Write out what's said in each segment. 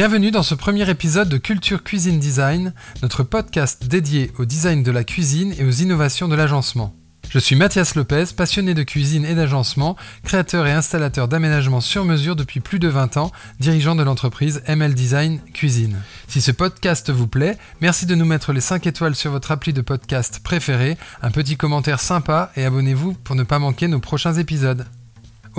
Bienvenue dans ce premier épisode de Culture Cuisine Design, notre podcast dédié au design de la cuisine et aux innovations de l'agencement. Je suis Mathias Lopez, passionné de cuisine et d'agencement, créateur et installateur d'aménagements sur mesure depuis plus de 20 ans, dirigeant de l'entreprise ML Design Cuisine. Si ce podcast vous plaît, merci de nous mettre les 5 étoiles sur votre appli de podcast préféré, un petit commentaire sympa et abonnez-vous pour ne pas manquer nos prochains épisodes.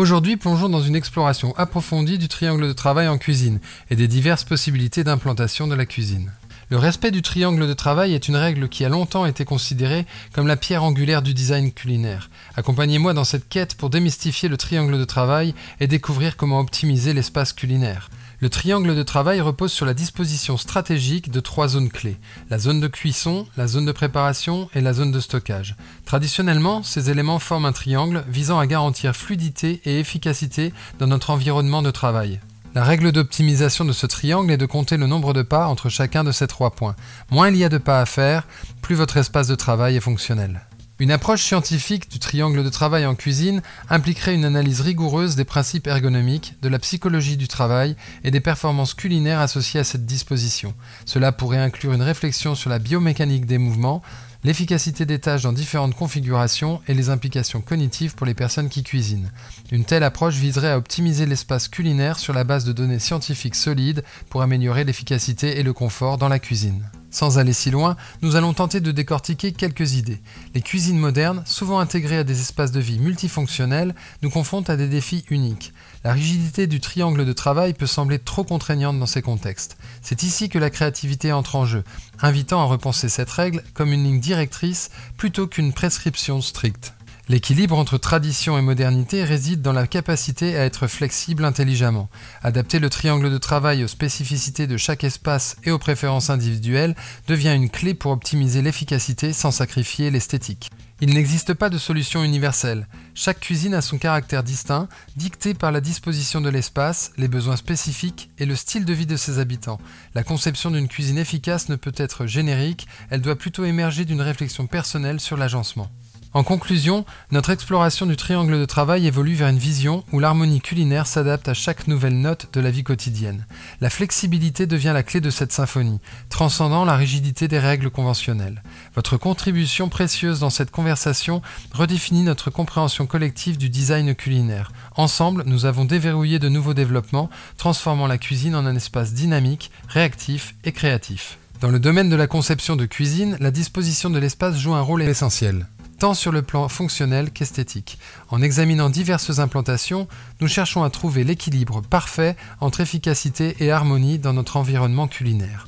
Aujourd'hui, plongeons dans une exploration approfondie du triangle de travail en cuisine et des diverses possibilités d'implantation de la cuisine. Le respect du triangle de travail est une règle qui a longtemps été considérée comme la pierre angulaire du design culinaire. Accompagnez-moi dans cette quête pour démystifier le triangle de travail et découvrir comment optimiser l'espace culinaire. Le triangle de travail repose sur la disposition stratégique de trois zones clés, la zone de cuisson, la zone de préparation et la zone de stockage. Traditionnellement, ces éléments forment un triangle visant à garantir fluidité et efficacité dans notre environnement de travail. La règle d'optimisation de ce triangle est de compter le nombre de pas entre chacun de ces trois points. Moins il y a de pas à faire, plus votre espace de travail est fonctionnel. Une approche scientifique du triangle de travail en cuisine impliquerait une analyse rigoureuse des principes ergonomiques, de la psychologie du travail et des performances culinaires associées à cette disposition. Cela pourrait inclure une réflexion sur la biomécanique des mouvements, l'efficacité des tâches dans différentes configurations et les implications cognitives pour les personnes qui cuisinent. Une telle approche viserait à optimiser l'espace culinaire sur la base de données scientifiques solides pour améliorer l'efficacité et le confort dans la cuisine. Sans aller si loin, nous allons tenter de décortiquer quelques idées. Les cuisines modernes, souvent intégrées à des espaces de vie multifonctionnels, nous confrontent à des défis uniques. La rigidité du triangle de travail peut sembler trop contraignante dans ces contextes. C'est ici que la créativité entre en jeu, invitant à repenser cette règle comme une ligne directrice plutôt qu'une prescription stricte. L'équilibre entre tradition et modernité réside dans la capacité à être flexible intelligemment. Adapter le triangle de travail aux spécificités de chaque espace et aux préférences individuelles devient une clé pour optimiser l'efficacité sans sacrifier l'esthétique. Il n'existe pas de solution universelle. Chaque cuisine a son caractère distinct, dicté par la disposition de l'espace, les besoins spécifiques et le style de vie de ses habitants. La conception d'une cuisine efficace ne peut être générique, elle doit plutôt émerger d'une réflexion personnelle sur l'agencement. En conclusion, notre exploration du triangle de travail évolue vers une vision où l'harmonie culinaire s'adapte à chaque nouvelle note de la vie quotidienne. La flexibilité devient la clé de cette symphonie, transcendant la rigidité des règles conventionnelles. Votre contribution précieuse dans cette conversation redéfinit notre compréhension collective du design culinaire. Ensemble, nous avons déverrouillé de nouveaux développements, transformant la cuisine en un espace dynamique, réactif et créatif. Dans le domaine de la conception de cuisine, la disposition de l'espace joue un rôle essentiel tant sur le plan fonctionnel qu'esthétique. En examinant diverses implantations, nous cherchons à trouver l'équilibre parfait entre efficacité et harmonie dans notre environnement culinaire.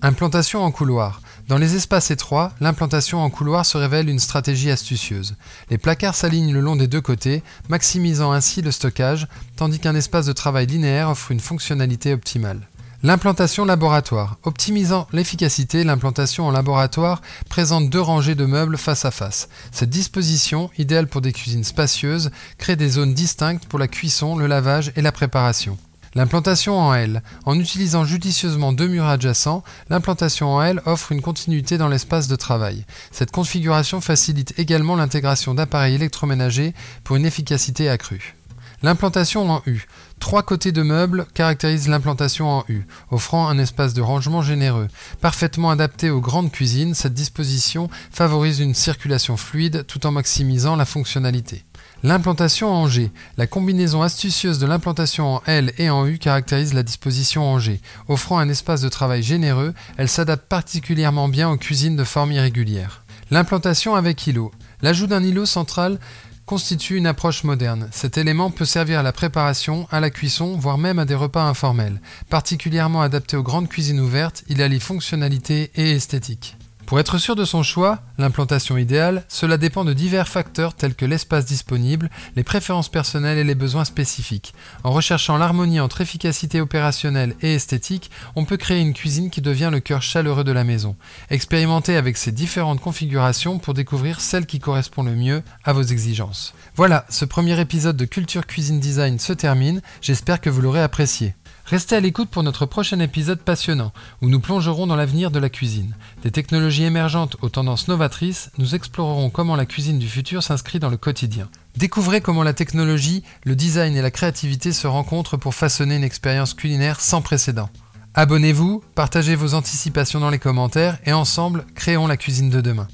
Implantation en couloir. Dans les espaces étroits, l'implantation en couloir se révèle une stratégie astucieuse. Les placards s'alignent le long des deux côtés, maximisant ainsi le stockage, tandis qu'un espace de travail linéaire offre une fonctionnalité optimale. L'implantation laboratoire. Optimisant l'efficacité, l'implantation en laboratoire présente deux rangées de meubles face à face. Cette disposition, idéale pour des cuisines spacieuses, crée des zones distinctes pour la cuisson, le lavage et la préparation. L'implantation en L. En utilisant judicieusement deux murs adjacents, l'implantation en L offre une continuité dans l'espace de travail. Cette configuration facilite également l'intégration d'appareils électroménagers pour une efficacité accrue. L'implantation en U. Trois côtés de meubles caractérisent l'implantation en U, offrant un espace de rangement généreux. Parfaitement adapté aux grandes cuisines, cette disposition favorise une circulation fluide tout en maximisant la fonctionnalité. L'implantation en G. La combinaison astucieuse de l'implantation en L et en U caractérise la disposition en G. Offrant un espace de travail généreux, elle s'adapte particulièrement bien aux cuisines de forme irrégulière. L'implantation avec îlot. L'ajout d'un îlot central constitue une approche moderne. Cet élément peut servir à la préparation, à la cuisson, voire même à des repas informels. Particulièrement adapté aux grandes cuisines ouvertes, il allie fonctionnalité et esthétique. Pour être sûr de son choix, l'implantation idéale, cela dépend de divers facteurs tels que l'espace disponible, les préférences personnelles et les besoins spécifiques. En recherchant l'harmonie entre efficacité opérationnelle et esthétique, on peut créer une cuisine qui devient le cœur chaleureux de la maison. Expérimentez avec ces différentes configurations pour découvrir celle qui correspond le mieux à vos exigences. Voilà, ce premier épisode de Culture Cuisine Design se termine, j'espère que vous l'aurez apprécié. Restez à l'écoute pour notre prochain épisode passionnant, où nous plongerons dans l'avenir de la cuisine. Des technologies émergentes aux tendances novatrices, nous explorerons comment la cuisine du futur s'inscrit dans le quotidien. Découvrez comment la technologie, le design et la créativité se rencontrent pour façonner une expérience culinaire sans précédent. Abonnez-vous, partagez vos anticipations dans les commentaires et ensemble, créons la cuisine de demain.